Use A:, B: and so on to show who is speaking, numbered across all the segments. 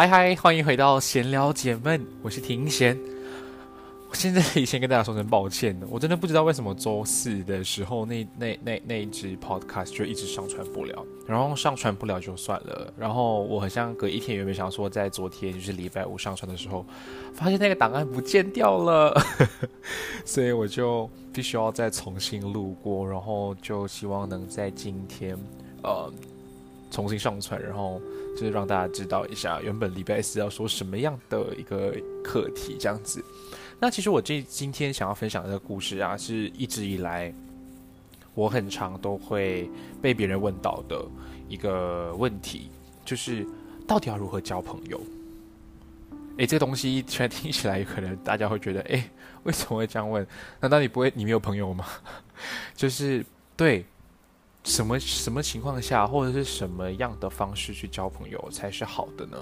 A: 嗨嗨，欢迎回到闲聊解闷，我是庭贤。我现在先跟大家说声抱歉的，我真的不知道为什么周四的时候那那那那一支 podcast 就一直上传不了，然后上传不了就算了，然后我好像隔一天原本想说在昨天就是礼拜五上传的时候，发现那个档案不见掉了，所以我就必须要再重新录过，然后就希望能在今天呃重新上传，然后。就是让大家知道一下，原本礼拜四要说什么样的一个课题这样子。那其实我这今天想要分享的故事啊，是一直以来我很常都会被别人问到的一个问题，就是到底要如何交朋友？诶，这东西虽然听起来可能大家会觉得，诶，为什么会这样问？难道你不会你没有朋友吗？就是对。什么什么情况下，或者是什么样的方式去交朋友才是好的呢？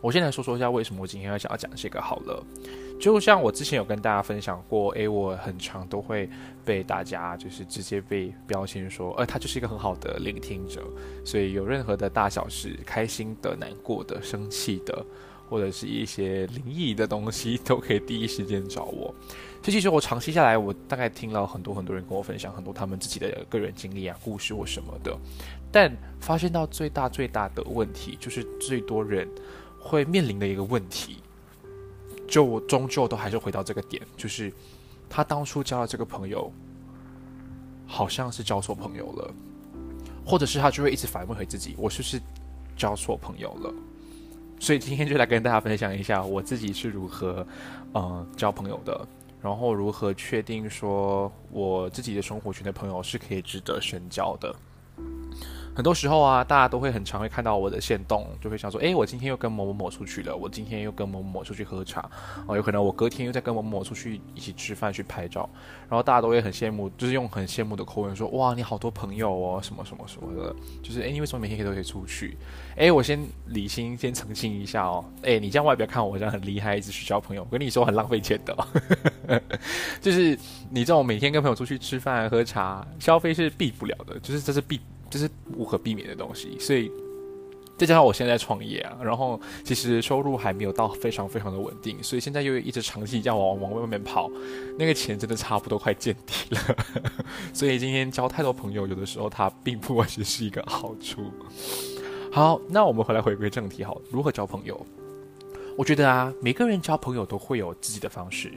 A: 我先来说说一下为什么我今天要想要讲这个好了。就像我之前有跟大家分享过，诶，我很常都会被大家就是直接被标签说，呃，他就是一个很好的聆听者，所以有任何的大小事，开心的、难过的、生气的。或者是一些灵异的东西，都可以第一时间找我。这其实我长期下来，我大概听了很多很多人跟我分享很多他们自己的个人经历啊、故事或什么的。但发现到最大最大的问题，就是最多人会面临的一个问题，就我终究都还是回到这个点，就是他当初交了这个朋友，好像是交错朋友了，或者是他就会一直反问回自己：我是不是交错朋友了？所以今天就来跟大家分享一下我自己是如何，呃，交朋友的，然后如何确定说我自己的生活圈的朋友是可以值得深交的。很多时候啊，大家都会很常会看到我的线动，就会想说：哎，我今天又跟某某某出去了，我今天又跟某某某出去喝茶，哦，有可能我隔天又在跟某某某出去一起吃饭去拍照，然后大家都会很羡慕，就是用很羡慕的口吻说：哇，你好多朋友哦，什么什么什么的，就是哎，你为什么每天可以都可以出去？哎，我先理清，先澄清一下哦，哎，你这样外表看我这样很厉害，一直去交朋友，我跟你说很浪费钱的，就是你这种每天跟朋友出去吃饭喝茶，消费是避不了的，就是这是避。这是无可避免的东西，所以再加上我现在创业啊，然后其实收入还没有到非常非常的稳定，所以现在又一直长期这样往往外面跑，那个钱真的差不多快见底了。所以今天交太多朋友，有的时候它并不完全是一个好处。好，那我们回来回归正题，好，如何交朋友？我觉得啊，每个人交朋友都会有自己的方式，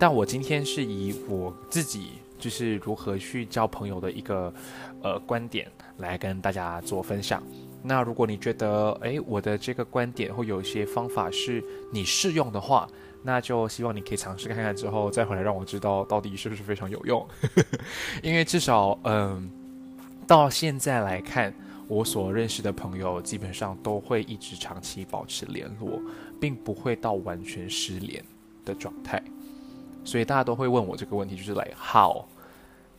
A: 但我今天是以我自己。就是如何去交朋友的一个呃观点来跟大家做分享。那如果你觉得诶我的这个观点会有一些方法是你适用的话，那就希望你可以尝试看看之后再回来让我知道到底是不是非常有用。因为至少嗯到现在来看，我所认识的朋友基本上都会一直长期保持联络，并不会到完全失联的状态。所以大家都会问我这个问题，就是来 how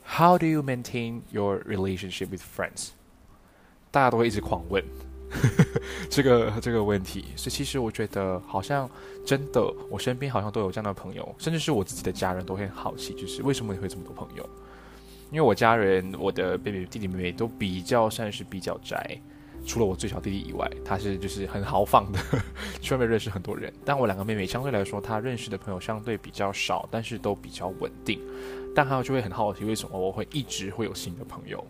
A: how do you maintain your relationship with friends？大家都会一直狂问，这个这个问题。所以其实我觉得，好像真的，我身边好像都有这样的朋友，甚至是我自己的家人都会很好奇，就是为什么你会这么多朋友？因为我家人，我的妹妹、弟弟、妹妹都比较算是比较宅，除了我最小弟弟以外，他是就是很豪放的，去外面认识很多人。但我两个妹妹相对来说，她认识的朋友相对比较少，但是都比较稳定。但还有就会很好奇，为什么我会一直会有新的朋友？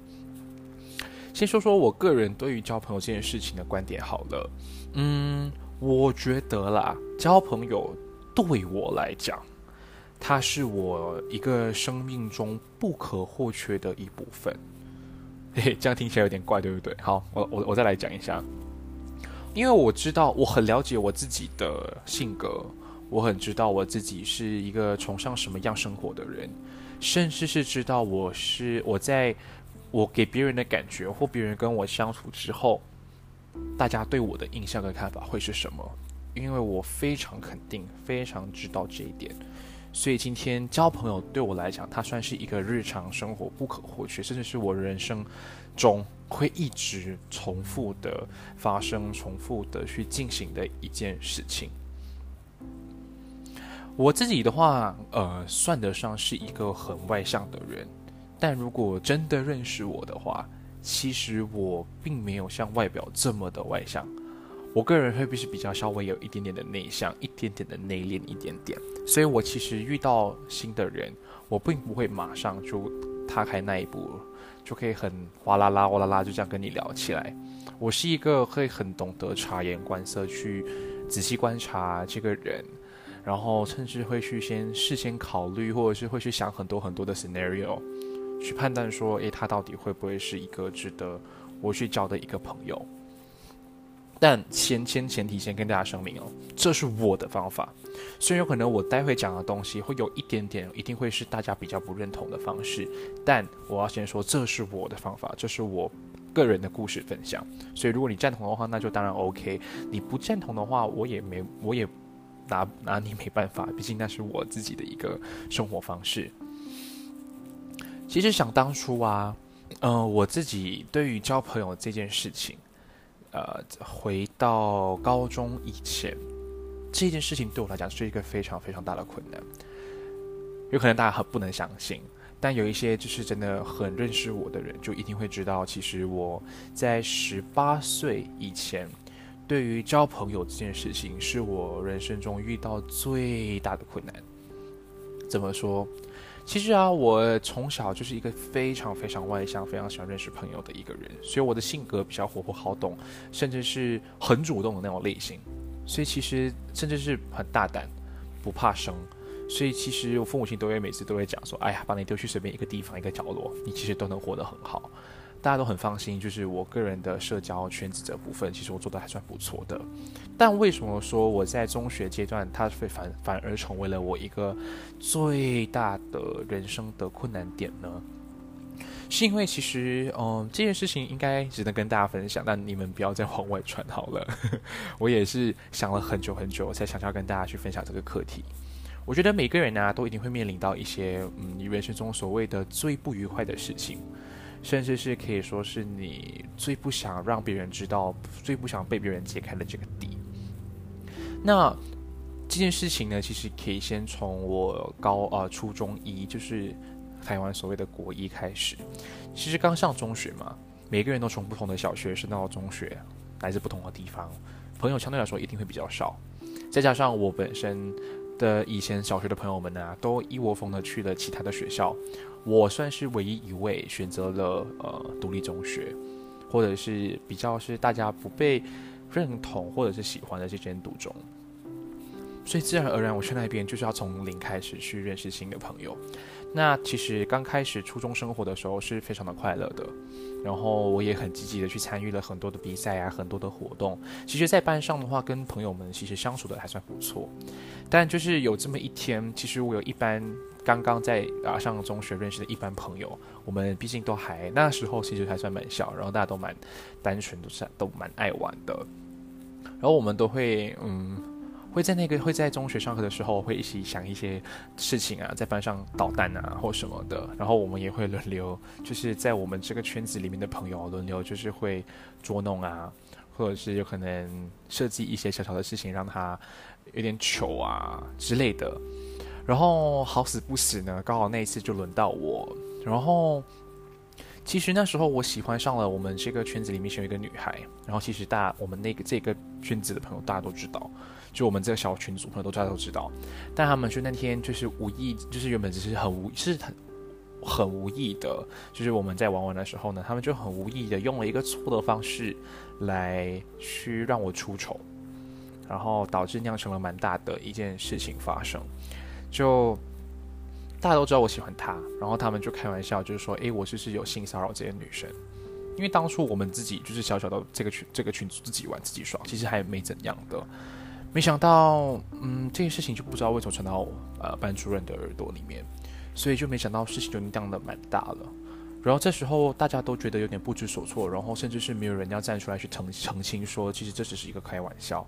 A: 先说说我个人对于交朋友这件事情的观点好了。嗯，我觉得啦，交朋友对我来讲。它是我一个生命中不可或缺的一部分。嘿，这样听起来有点怪，对不对？好，我我我再来讲一下。因为我知道，我很了解我自己的性格，我很知道我自己是一个崇尚什么样生活的人，甚至是知道我是我在我给别人的感觉或别人跟我相处之后，大家对我的印象跟看法会是什么？因为我非常肯定，非常知道这一点。所以今天交朋友对我来讲，它算是一个日常生活不可或缺，甚至是我人生中会一直重复的发生、重复的去进行的一件事情。我自己的话，呃，算得上是一个很外向的人，但如果真的认识我的话，其实我并没有像外表这么的外向。我个人会不是比较稍微有一点点的内向，一点点的内敛，一点点。所以我其实遇到新的人，我并不会马上就踏开那一步，就可以很哗啦啦、哗啦啦就这样跟你聊起来。我是一个会很懂得察言观色，去仔细观察这个人，然后甚至会去先事先考虑，或者是会去想很多很多的 scenario，去判断说，诶，他到底会不会是一个值得我去交的一个朋友。但先先前提先跟大家声明哦，这是我的方法，虽然有可能我待会讲的东西会有一点点，一定会是大家比较不认同的方式，但我要先说这是我的方法，这是我个人的故事分享。所以如果你赞同的话，那就当然 OK；你不赞同的话，我也没我也拿拿你没办法，毕竟那是我自己的一个生活方式。其实想当初啊，嗯，我自己对于交朋友这件事情。呃，回到高中以前，这件事情对我来讲是一个非常非常大的困难。有可能大家很不能相信，但有一些就是真的很认识我的人，就一定会知道，其实我在十八岁以前，对于交朋友这件事情，是我人生中遇到最大的困难。怎么说？其实啊，我从小就是一个非常非常外向、非常喜欢认识朋友的一个人，所以我的性格比较活泼好动，甚至是很主动的那种类型。所以其实甚至是很大胆，不怕生。所以其实我父母亲都会每次都会讲说：“哎呀，把你丢去随便一个地方、一个角落，你其实都能活得很好。”大家都很放心，就是我个人的社交圈子这部分，其实我做的还算不错的。但为什么说我在中学阶段，它会反反而成为了我一个最大的人生的困难点呢？是因为其实，嗯，这件事情应该只能跟大家分享，但你们不要再往外传好了。我也是想了很久很久，才想要跟大家去分享这个课题。我觉得每个人呢，都一定会面临到一些，嗯，你人生中所谓的最不愉快的事情。甚至是可以说是你最不想让别人知道、最不想被别人解开的这个底。那这件事情呢，其实可以先从我高呃初中一，就是台湾所谓的国一开始。其实刚上中学嘛，每个人都从不同的小学升到中学，来自不同的地方，朋友相对来说一定会比较少。再加上我本身的以前小学的朋友们呢，都一窝蜂的去了其他的学校。我算是唯一一位选择了呃独立中学，或者是比较是大家不被认同或者是喜欢的这间独中，所以自然而然我去那边就是要从零开始去认识新的朋友。那其实刚开始初中生活的时候是非常的快乐的，然后我也很积极的去参与了很多的比赛啊，很多的活动。其实，在班上的话，跟朋友们其实相处的还算不错。但就是有这么一天，其实我有一班。刚刚在啊上中学认识的一班朋友，我们毕竟都还那时候其实还算蛮小，然后大家都蛮单纯，都是都蛮爱玩的。然后我们都会嗯会在那个会在中学上课的时候会一起想一些事情啊，在班上捣蛋啊或什么的。然后我们也会轮流，就是在我们这个圈子里面的朋友轮流就是会捉弄啊，或者是有可能设计一些小小的事情让他有点糗啊之类的。然后好死不死呢，刚好那一次就轮到我。然后其实那时候我喜欢上了我们这个圈子里面有一个女孩。然后其实大我们那个这个圈子的朋友大家都知道，就我们这个小群组朋友都大家都知道。但他们就那天就是无意，就是原本只是很无，是很很无意的，就是我们在玩玩的时候呢，他们就很无意的用了一个错的方式来去让我出丑，然后导致酿成了蛮大的一件事情发生。就大家都知道我喜欢她，然后他们就开玩笑，就是说，诶，我就是有性骚扰这些女生，因为当初我们自己就是小小的这个群这个群组自己玩自己爽，其实还没怎样的，没想到，嗯，这件事情就不知道为什么传到呃班主任的耳朵里面，所以就没想到事情就酿的蛮大了。然后这时候大家都觉得有点不知所措，然后甚至是没有人要站出来去澄澄清说，其实这只是一个开玩笑。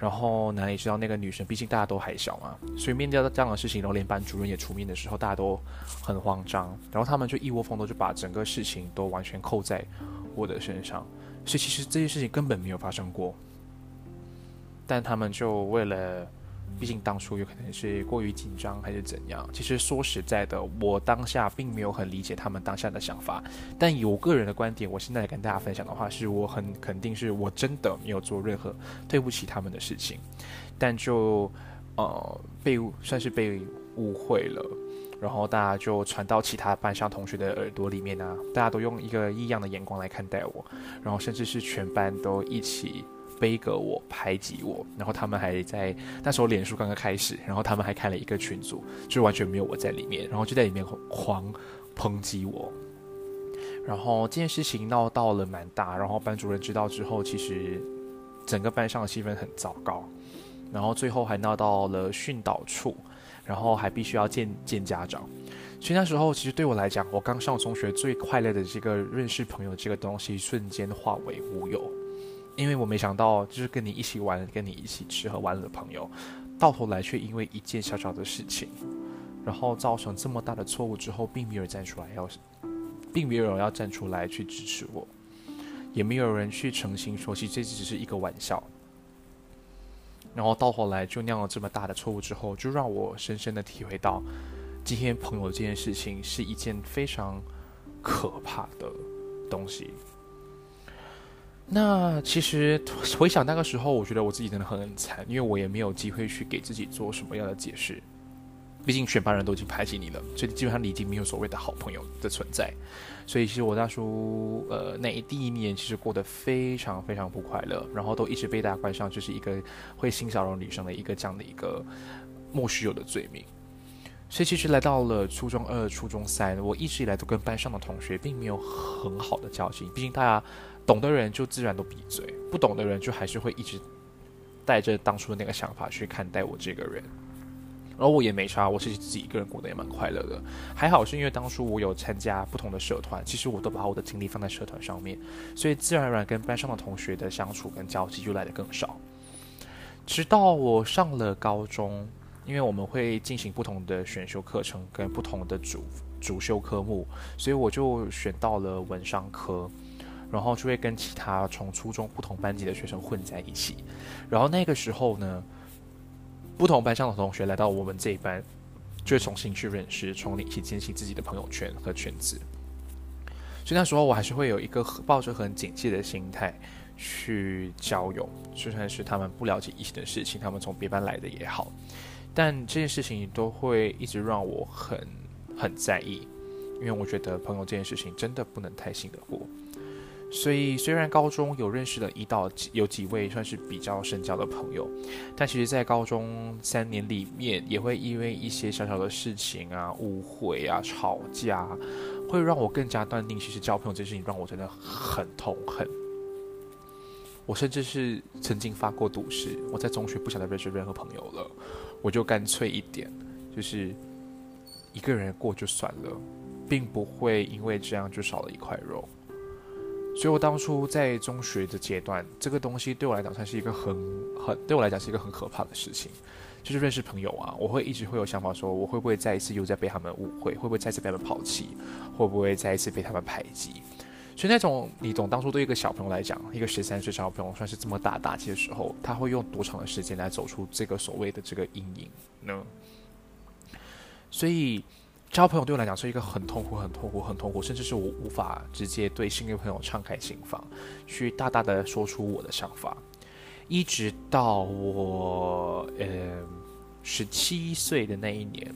A: 然后哪里知道那个女生，毕竟大家都还小嘛，所以面对到这样的事情，然后连班主任也出面的时候，大家都很慌张。然后他们就一窝蜂的就把整个事情都完全扣在我的身上，所以其实这件事情根本没有发生过。但他们就为了。毕竟当初有可能是过于紧张还是怎样。其实说实在的，我当下并没有很理解他们当下的想法。但以我个人的观点，我现在跟大家分享的话，是我很肯定是我真的没有做任何对不起他们的事情。但就呃被算是被误会了，然后大家就传到其他班上同学的耳朵里面啊，大家都用一个异样的眼光来看待我，然后甚至是全班都一起。背个我排挤我，然后他们还在那时候脸书刚刚开始，然后他们还开了一个群组，就完全没有我在里面，然后就在里面狂抨击我。然后这件事情闹到了蛮大，然后班主任知道之后，其实整个班上的气氛很糟糕，然后最后还闹到了训导处，然后还必须要见见家长。所以那时候其实对我来讲，我刚上中学最快乐的这个认识朋友这个东西，瞬间化为乌有。因为我没想到，就是跟你一起玩、跟你一起吃喝玩乐的朋友，到头来却因为一件小小的事情，然后造成这么大的错误之后，并没有人站出来要，并没有人要站出来去支持我，也没有人去诚心说，其实这只是一个玩笑。然后到头来就酿了这么大的错误之后，就让我深深的体会到，今天朋友这件事情是一件非常可怕的东西。那其实 回想那个时候，我觉得我自己真的很惨，因为我也没有机会去给自己做什么样的解释。毕竟全班人都已经排挤你了，所以基本上你已经没有所谓的好朋友的存在。所以其实我大叔，呃，那第一年其实过得非常非常不快乐，然后都一直被大家冠上就是一个会性骚扰女生的一个这样的一个莫须有的罪名。所以其实来到了初中二、初中三，我一直以来都跟班上的同学并没有很好的交情，毕竟大家。懂的人就自然都闭嘴，不懂的人就还是会一直带着当初的那个想法去看待我这个人。然后我也没差，我其实自己一个人过得也蛮快乐的。还好是因为当初我有参加不同的社团，其实我都把我的精力放在社团上面，所以自然而然跟班上的同学的相处跟交集就来的更少。直到我上了高中，因为我们会进行不同的选修课程跟不同的主主修科目，所以我就选到了文商科。然后就会跟其他从初中不同班级的学生混在一起，然后那个时候呢，不同班上的同学来到我们这一班，就会重新去认识，从一起建立自己的朋友圈和圈子。所以那时候我还是会有一个抱着很警惕的心态去交友，就算是他们不了解一些的事情，他们从别班来的也好，但这件事情都会一直让我很很在意，因为我觉得朋友这件事情真的不能太信得过。所以，虽然高中有认识了一到有几位算是比较深交的朋友，但其实，在高中三年里面，也会因为一些小小的事情啊、误会啊、吵架，会让我更加断定，其实交朋友这件事情让我真的很痛恨。我甚至是曾经发过赌誓，我在中学不想再认识任何朋友了，我就干脆一点，就是一个人过就算了，并不会因为这样就少了一块肉。所以，我当初在中学的阶段，这个东西对我来讲算是一个很很对我来讲是一个很可怕的事情，就是认识朋友啊，我会一直会有想法说，我会不会再一次又再被他们误会，会不会再次被他们抛弃，会不会再一次被他们排挤？所以那种你懂，当初对一个小朋友来讲，一个十三岁小朋友算是这么大打击的时候，他会用多长的时间来走出这个所谓的这个阴影呢？所以交朋友对我来讲是一个很痛苦、很痛苦、很痛苦，甚至是我无法直接对新的朋友敞开心房，去大大的说出我的想法。一直到我呃十七岁的那一年，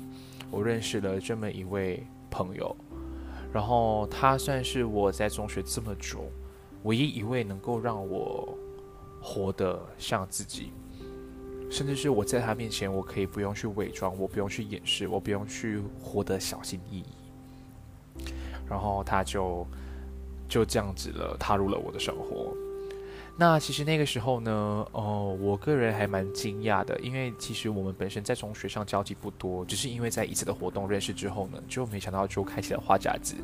A: 我认识了这么一位朋友。然后他算是我在中学这么久，唯一一位能够让我活得像自己，甚至是我在他面前，我可以不用去伪装，我不用去掩饰，我不用去活得小心翼翼。然后他就就这样子了，踏入了我的生活。那其实那个时候呢，哦，我个人还蛮惊讶的，因为其实我们本身在中学上交集不多，只是因为在一次的活动认识之后呢，就没想到就开启了话匣子，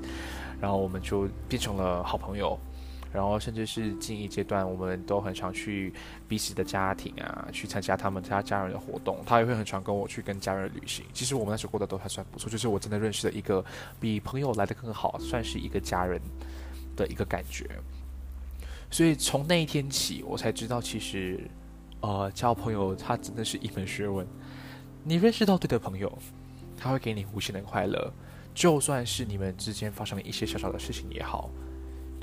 A: 然后我们就变成了好朋友，然后甚至是近一阶段，我们都很常去彼此的家庭啊，去参加他们家家人的活动，他也会很常跟我去跟家人旅行。其实我们那时候过得都还算不错，就是我真的认识了一个比朋友来的更好，算是一个家人的一个感觉。所以从那一天起，我才知道，其实，呃，交朋友它真的是一门学问。你认识到对的朋友，他会给你无限的快乐。就算是你们之间发生了一些小小的事情也好，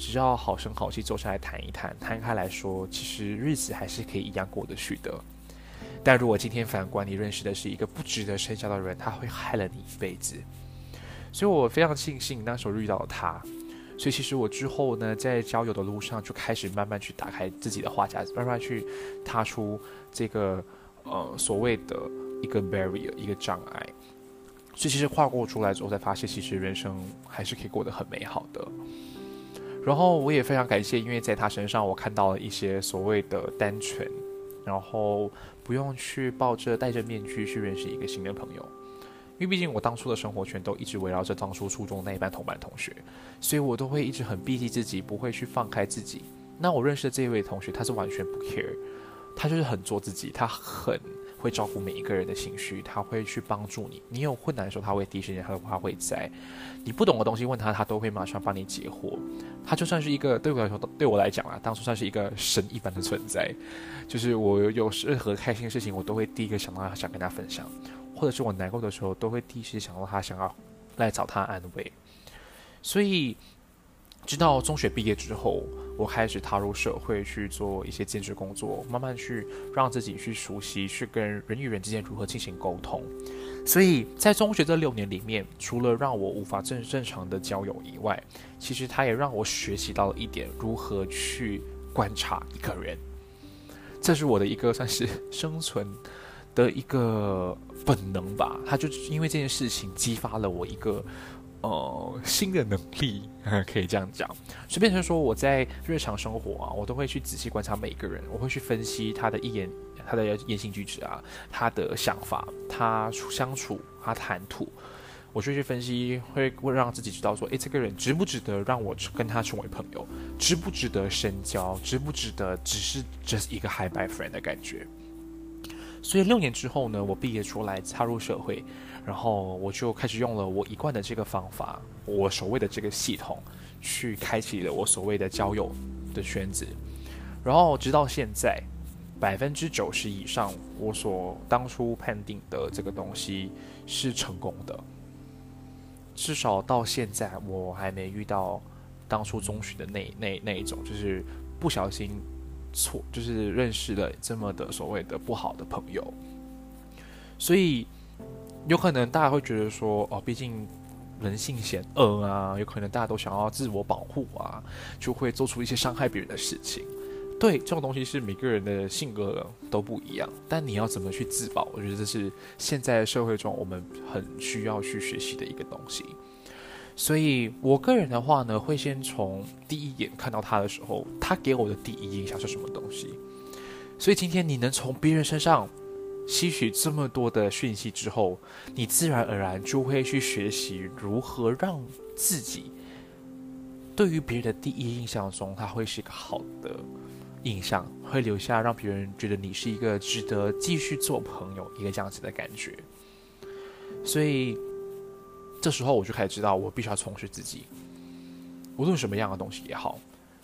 A: 只要好声好气坐下来谈一谈，摊开来说，其实日子还是可以一样过得去的。但如果今天反观你认识的是一个不值得深交的人，他会害了你一辈子。所以我非常庆幸那时候遇到了他。所以其实我之后呢，在交友的路上就开始慢慢去打开自己的话匣子，慢慢去踏出这个呃所谓的一个 barrier 一个障碍。所以其实跨过出来之后，才发现其实人生还是可以过得很美好的。然后我也非常感谢，因为在他身上我看到了一些所谓的单纯，然后不用去抱着戴着面具去认识一个新的朋友。因为毕竟我当初的生活圈都一直围绕着当初初中那一班同班同学，所以我都会一直很避忌自己，不会去放开自己。那我认识的这一位同学，他是完全不 care，他就是很做自己，他很会照顾每一个人的情绪，他会去帮助你。你有困难的时候，他会第一时间他他会在。你不懂的东西问他，他都会马上帮你解惑。他就算是一个对我来说，对我来讲啊，当初算是一个神一般的存在。就是我有任何开心的事情，我都会第一个想到他，想跟他分享。或者是我难过的时候，都会第一时间想到他，想要来找他安慰。所以，直到中学毕业之后，我开始踏入社会去做一些兼职工作，慢慢去让自己去熟悉，去跟人与人之间如何进行沟通。所以在中学这六年里面，除了让我无法正正常的交友以外，其实他也让我学习到了一点如何去观察一个人。这是我的一个算是生存。的一个本能吧，他就因为这件事情激发了我一个呃新的能力，可以这样讲，就变成说我在日常生活啊，我都会去仔细观察每一个人，我会去分析他的一言他的言行举止啊，他的想法，他相处，他谈吐，我就去分析，会会让自己知道说，诶，这个人值不值得让我跟他成为朋友，值不值得深交，值不值得只是 just 一个 high by friend 的感觉。所以六年之后呢，我毕业出来踏入社会，然后我就开始用了我一贯的这个方法，我所谓的这个系统，去开启了我所谓的交友的圈子，然后直到现在，百分之九十以上，我所当初判定的这个东西是成功的，至少到现在我还没遇到当初中学的那那那一种，就是不小心。错，就是认识了这么的所谓的不好的朋友，所以有可能大家会觉得说，哦，毕竟人性险恶啊，有可能大家都想要自我保护啊，就会做出一些伤害别人的事情。对，这种东西是每个人的性格都不一样，但你要怎么去自保，我觉得这是现在社会中我们很需要去学习的一个东西。所以，我个人的话呢，会先从第一眼看到他的时候，他给我的第一印象是什么东西。所以，今天你能从别人身上吸取这么多的讯息之后，你自然而然就会去学习如何让自己对于别人的第一印象中，他会是一个好的印象，会留下让别人觉得你是一个值得继续做朋友一个这样子的感觉。所以。这时候我就开始知道，我必须要充实自己。无论什么样的东西也好，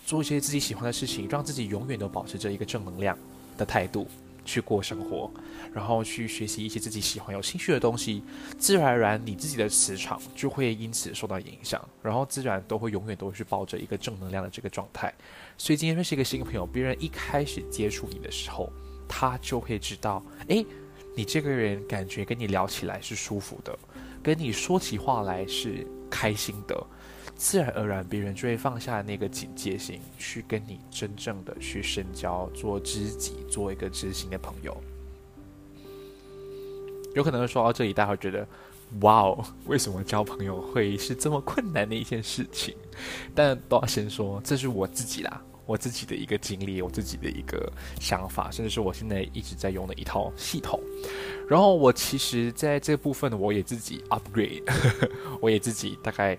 A: 做一些自己喜欢的事情，让自己永远都保持着一个正能量的态度去过生活，然后去学习一些自己喜欢、有兴趣的东西，自然而然你自己的磁场就会因此受到影响，然后自然都会永远都是抱着一个正能量的这个状态。所以今天认识一个新朋友，别人一开始接触你的时候，他就会知道，诶，你这个人感觉跟你聊起来是舒服的，跟你说起话来是开心的。自然而然，别人就会放下那个警戒心，去跟你真正的去深交，做知己，做一个知心的朋友。有可能说到这里，大家会觉得，哇哦，为什么交朋友会是这么困难的一件事情？但都要先说，这是我自己啦，我自己的一个经历，我自己的一个想法，甚至是我现在一直在用的一套系统。然后我其实在这部分，我也自己 upgrade，我也自己大概。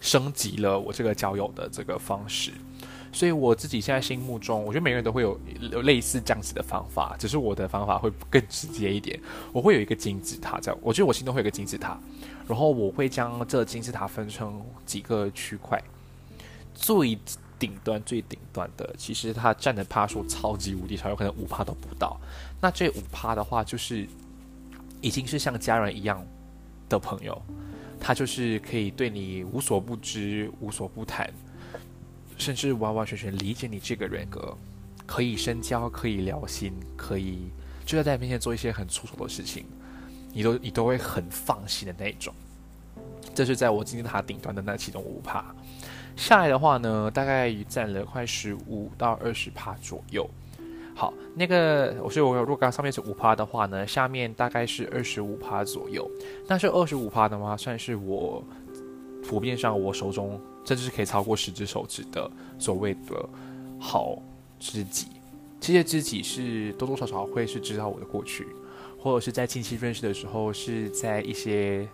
A: 升级了我这个交友的这个方式，所以我自己现在心目中，我觉得每个人都会有类似这样子的方法，只是我的方法会更直接一点。我会有一个金字塔，这样，我觉得我心中会有个金字塔，然后我会将这金字塔分成几个区块，最顶端最顶端的，其实它占的趴数超级无敌少，有可能五趴都不到。那这五趴的话，就是已经是像家人一样的朋友。他就是可以对你无所不知、无所不谈，甚至完完全全理解你这个人格，可以深交、可以聊心、可以就在在你面前做一些很粗俗的事情，你都你都会很放心的那种。这是在我金字塔顶端的那其中五趴，下来的话呢，大概占了快十五到二十趴左右。好，那个，所以我如果刚上面是五趴的话呢，下面大概是二十五趴左右。但是二十五趴的话，算是我普遍上我手中甚至是可以超过十只手指的所谓的好知己。这些知己是多多少少会是知道我的过去，或者是在近期认识的时候，是在一些。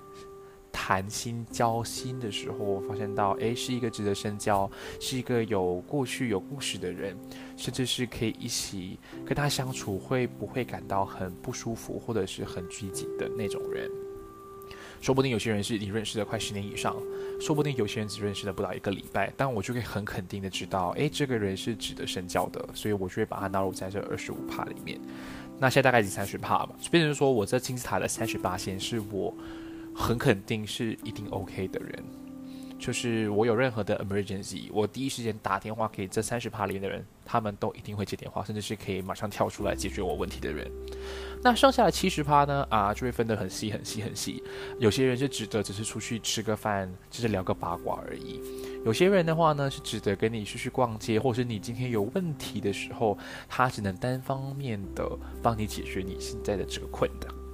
A: 谈心交心的时候，我发现到，诶，是一个值得深交，是一个有过去有故事的人，甚至是可以一起跟他相处，会不会感到很不舒服，或者是很拘谨的那种人。说不定有些人是你认识了快十年以上，说不定有些人只认识了不到一个礼拜，但我就可以很肯定的知道，诶，这个人是值得深交的，所以我就会把他纳入在这二十五帕里面。那现在大概已经三十帕吧，变成说我这金字塔的三十八线是我。很肯定是一定 OK 的人，就是我有任何的 emergency，我第一时间打电话给这三十趴里面的人，他们都一定会接电话，甚至是可以马上跳出来解决我问题的人。那剩下的七十趴呢？啊，就会分得很细很细很细。有些人是值得只是出去吃个饭，只是聊个八卦而已；有些人的话呢，是值得跟你出去逛街，或是你今天有问题的时候，他只能单方面的帮你解决你现在的这个困难。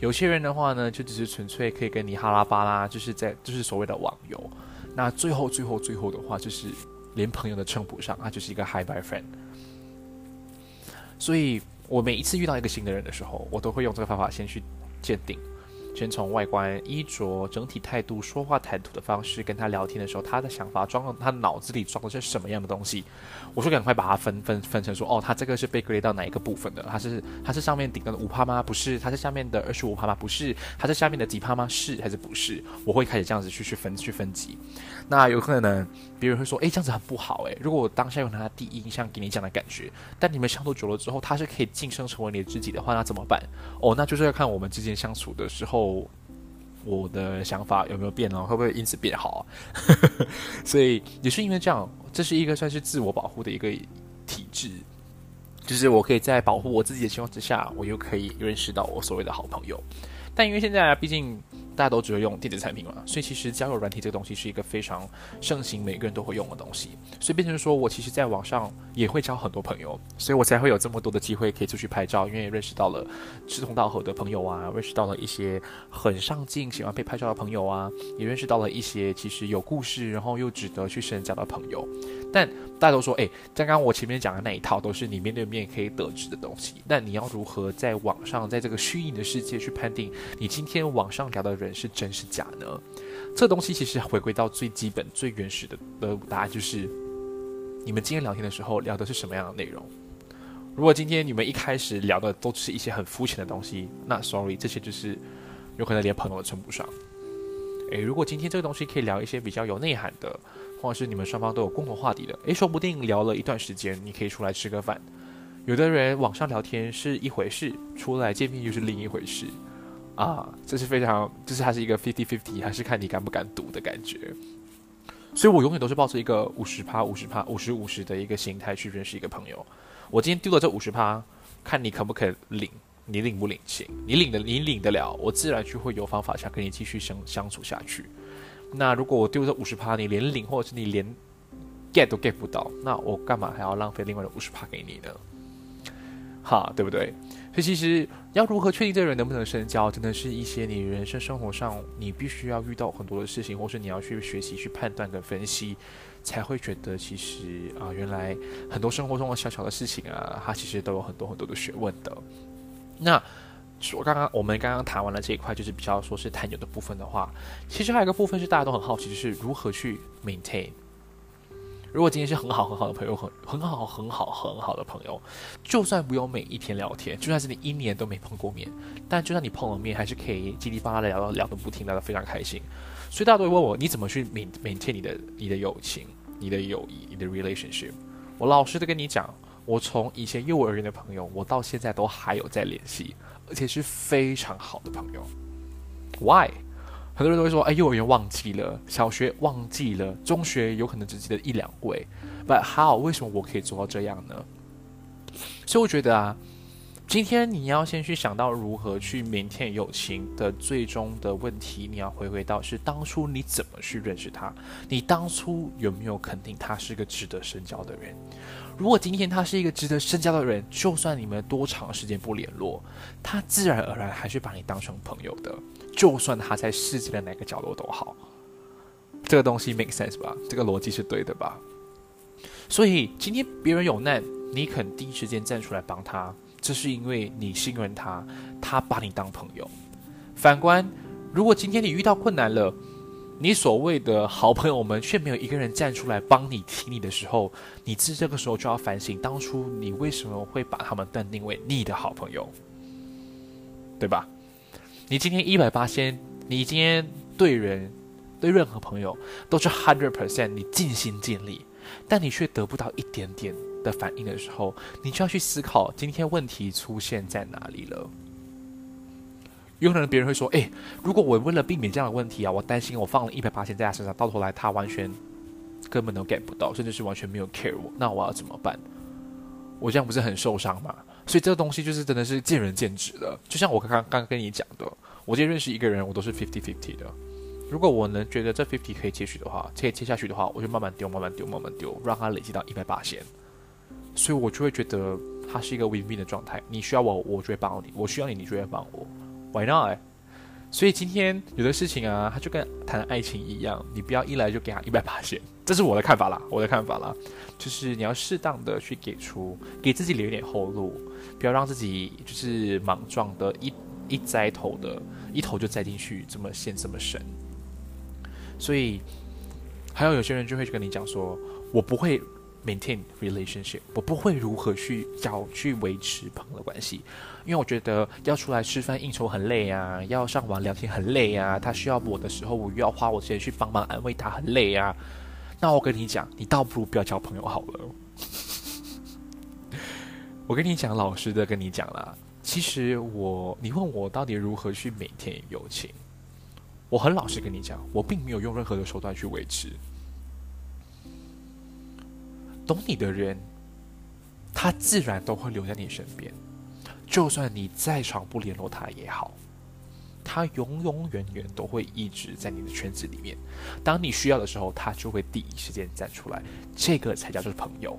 A: 有些人的话呢，就只是纯粹可以跟你哈拉巴拉，就是在就是所谓的网游。那最后最后最后的话，就是连朋友都称不上，他就是一个 HIGHBYE friend。所以我每一次遇到一个新的人的时候，我都会用这个方法先去鉴定。先从外观、衣着、整体态度、说话谈吐的方式跟他聊天的时候，他的想法装他脑子里装的是什么样的东西？我说赶快把它分分分成说，哦，他这个是被归类到哪一个部分的？他是他是上面顶的五趴吗？不是，他是下面的二十五趴吗？不是，他是下面的几趴吗？是还是不是？我会开始这样子去去分去分级。那有可能别人会说，诶，这样子很不好，诶，如果我当下用他第一印象给你讲的感觉，但你们相处久了之后，他是可以晋升成为你的知己的话，那怎么办？哦，那就是要看我们之间相处的时候。我的想法有没有变呢？会不会因此变好？所以也是因为这样，这是一个算是自我保护的一个体制，就是我可以在保护我自己的情况之下，我又可以认识到我所谓的好朋友。但因为现在毕竟。大家都只会用电子产品嘛，所以其实交友软体这个东西是一个非常盛行，每个人都会用的东西。所以变成说我其实在网上也会交很多朋友，所以我才会有这么多的机会可以出去拍照，因为认识到了志同道合的朋友啊，认识到了一些很上进、喜欢被拍照的朋友啊，也认识到了一些其实有故事，然后又值得去深交的朋友。但大家都说，哎，刚刚我前面讲的那一套都是你面对面可以得知的东西。但你要如何在网上，在这个虚拟的世界去判定你今天网上聊的人是真是假呢？这东西其实回归到最基本、最原始的的答案就是：你们今天聊天的时候聊的是什么样的内容？如果今天你们一开始聊的都是一些很肤浅的东西，那 sorry，这些就是有可能连朋友都称不上。诶，如果今天这个东西可以聊一些比较有内涵的。或者是你们双方都有共同话题的，诶，说不定聊了一段时间，你可以出来吃个饭。有的人网上聊天是一回事，出来见面又是另一回事，啊，这是非常，就是它是一个 fifty fifty，还是看你敢不敢赌的感觉。所以我永远都是抱着一个五十趴、五十趴、五十五十的一个心态去认识一个朋友。我今天丢了这五十趴，看你肯不肯领，你领不领情？你领的，你领得了，我自然就会有方法想跟你继续相相处下去。那如果我丢这五十趴，你连领或者是你连 get 都 get 不到，那我干嘛还要浪费另外的五十趴给你呢？哈，对不对？所以其实要如何确定这个人能不能深交，真的是一些你人生生活上你必须要遇到很多的事情，或是你要去学习去判断跟分析，才会觉得其实啊，原来很多生活中的小小的事情啊，它其实都有很多很多的学问的。那。我刚刚我们刚刚谈完了这一块，就是比较说是谈友的部分的话，其实还有一个部分是大家都很好奇，就是如何去 maintain。如果今天是很好很好的朋友，很很好很好很好的朋友，就算不用每一天聊天，就算是你一年都没碰过面，但就算你碰了面，还是可以叽里呱啦的聊到聊得不停，聊得非常开心。所以大家都会问我，你怎么去 maintain 你的你的友情、你的友谊、你的 relationship？我老实的跟你讲，我从以前幼儿园的朋友，我到现在都还有在联系。而且是非常好的朋友，Why？很多人都会说，哎，幼儿园忘记了，小学忘记了，中学有可能只记得一两位，But how？为什么我可以做到这样呢？所以我觉得啊，今天你要先去想到如何去缅甸友情的最终的问题，你要回归到是当初你怎么去认识他，你当初有没有肯定他是个值得深交的人？如果今天他是一个值得深交的人，就算你们多长时间不联络，他自然而然还是把你当成朋友的。就算他在世界的哪个角落都好，这个东西 make sense 吧？这个逻辑是对的吧？所以今天别人有难，你肯第一时间站出来帮他，这是因为你信任他，他把你当朋友。反观，如果今天你遇到困难了，你所谓的好朋友们却没有一个人站出来帮你提你的时候，你自这个时候就要反省，当初你为什么会把他们断定为你的好朋友，对吧？你今天一百八千，你今天对人对任何朋友都是 hundred percent，你尽心尽力，但你却得不到一点点的反应的时候，你就要去思考今天问题出现在哪里了。有可能别人会说：“哎，如果我为了避免这样的问题啊，我担心我放了一百八千在他身上，到头来他完全根本都 get 不到，甚至是完全没有 care 我，那我要怎么办？我这样不是很受伤吗？所以这个东西就是真的是见仁见智的。就像我刚刚刚跟你讲的，我今天认识一个人，我都是 fifty fifty 的。如果我能觉得这 fifty 可以接续的话，可以接下去的话，我就慢慢丢，慢慢丢，慢慢丢，让它累积到一百八千。所以我就会觉得它是一个 win win 的状态。你需要我，我就会帮你；我需要你，你就会帮我。Why not？所以今天有的事情啊，它就跟谈爱情一样，你不要一来就给他一百八千，这是我的看法啦，我的看法啦，就是你要适当的去给出，给自己留一点后路，不要让自己就是莽撞的，一一栽头的，一头就栽进去，这么陷这么深。所以还有有些人就会跟你讲说，我不会。maintain relationship，我不会如何去要去维持朋友关系，因为我觉得要出来吃饭应酬很累啊，要上网聊天很累啊，他需要我的时候，我又要花我时间去帮忙安慰他，很累啊。那我跟你讲，你倒不如不要交朋友好了。我跟你讲，老实的跟你讲啦，其实我，你问我到底如何去每天友情，我很老实跟你讲，我并没有用任何的手段去维持。懂你的人，他自然都会留在你身边，就算你再长不联络他也好，他永永远远都会一直在你的圈子里面。当你需要的时候，他就会第一时间站出来，这个才叫做朋友。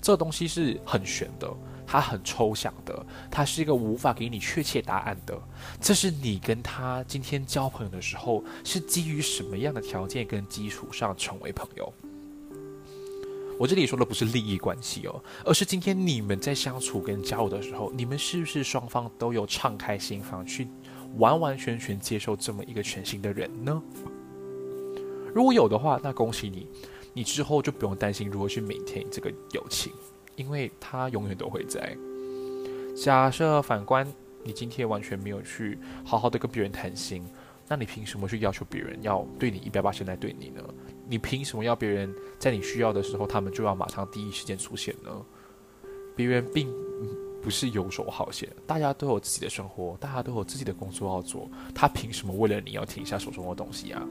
A: 这东西是很玄的，它很抽象的，它是一个无法给你确切答案的。这是你跟他今天交朋友的时候，是基于什么样的条件跟基础上成为朋友？我这里说的不是利益关系哦，而是今天你们在相处跟交流的时候，你们是不是双方都有敞开心房去完完全全接受这么一个全新的人呢？如果有的话，那恭喜你，你之后就不用担心如何去 maintain 这个友情，因为他永远都会在。假设反观你今天完全没有去好好的跟别人谈心，那你凭什么去要求别人要对你一百八十来对你呢？你凭什么要别人在你需要的时候，他们就要马上第一时间出现呢？别人并不是游手好闲，大家都有自己的生活，大家都有自己的工作要做，他凭什么为了你要停下手中的东西啊？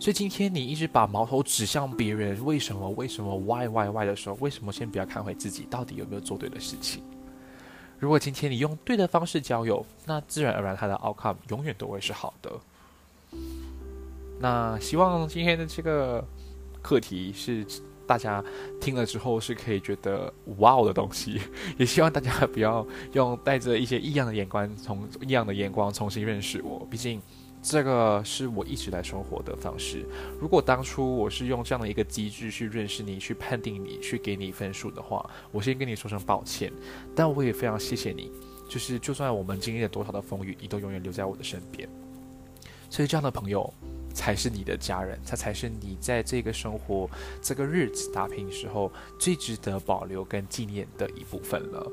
A: 所以今天你一直把矛头指向别人，为什么？为什么？Why Why Why 的时候，为什么先不要看回自己，到底有没有做对的事情？如果今天你用对的方式交友，那自然而然他的 outcome 永远都会是好的。那希望今天的这个课题是大家听了之后是可以觉得哇哦的东西，也希望大家不要用带着一些异样的眼光，从异样的眼光重新认识我，毕竟。这个是我一直来生活的方式。如果当初我是用这样的一个机制去认识你、去判定你、去给你分数的话，我先跟你说声抱歉。但我也非常谢谢你，就是就算我们经历了多少的风雨，你都永远留在我的身边。所以这样的朋友才是你的家人，他才是你在这个生活、这个日子打拼时候最值得保留跟纪念的一部分了。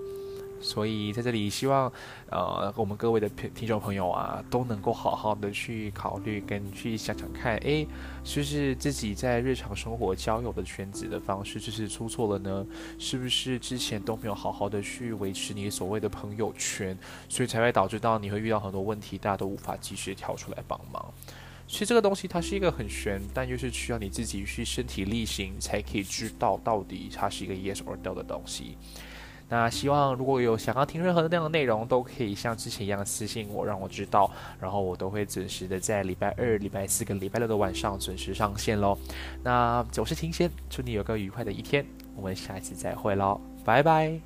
A: 所以在这里，希望，呃，我们各位的听众朋友啊，都能够好好的去考虑跟去想想看，诶，是不是自己在日常生活交友的圈子的方式就是出错了呢？是不是之前都没有好好的去维持你所谓的朋友圈，所以才会导致到你会遇到很多问题，大家都无法及时跳出来帮忙？其实这个东西它是一个很玄，但又是需要你自己去身体力行才可以知道到底它是一个 yes or no 的东西。那希望如果有想要听任何的那样的内容，都可以像之前一样私信我，让我知道，然后我都会准时的在礼拜二、礼拜四跟礼拜六的晚上准时上线喽。那我是听先，祝你有个愉快的一天，我们下一次再会喽，拜拜。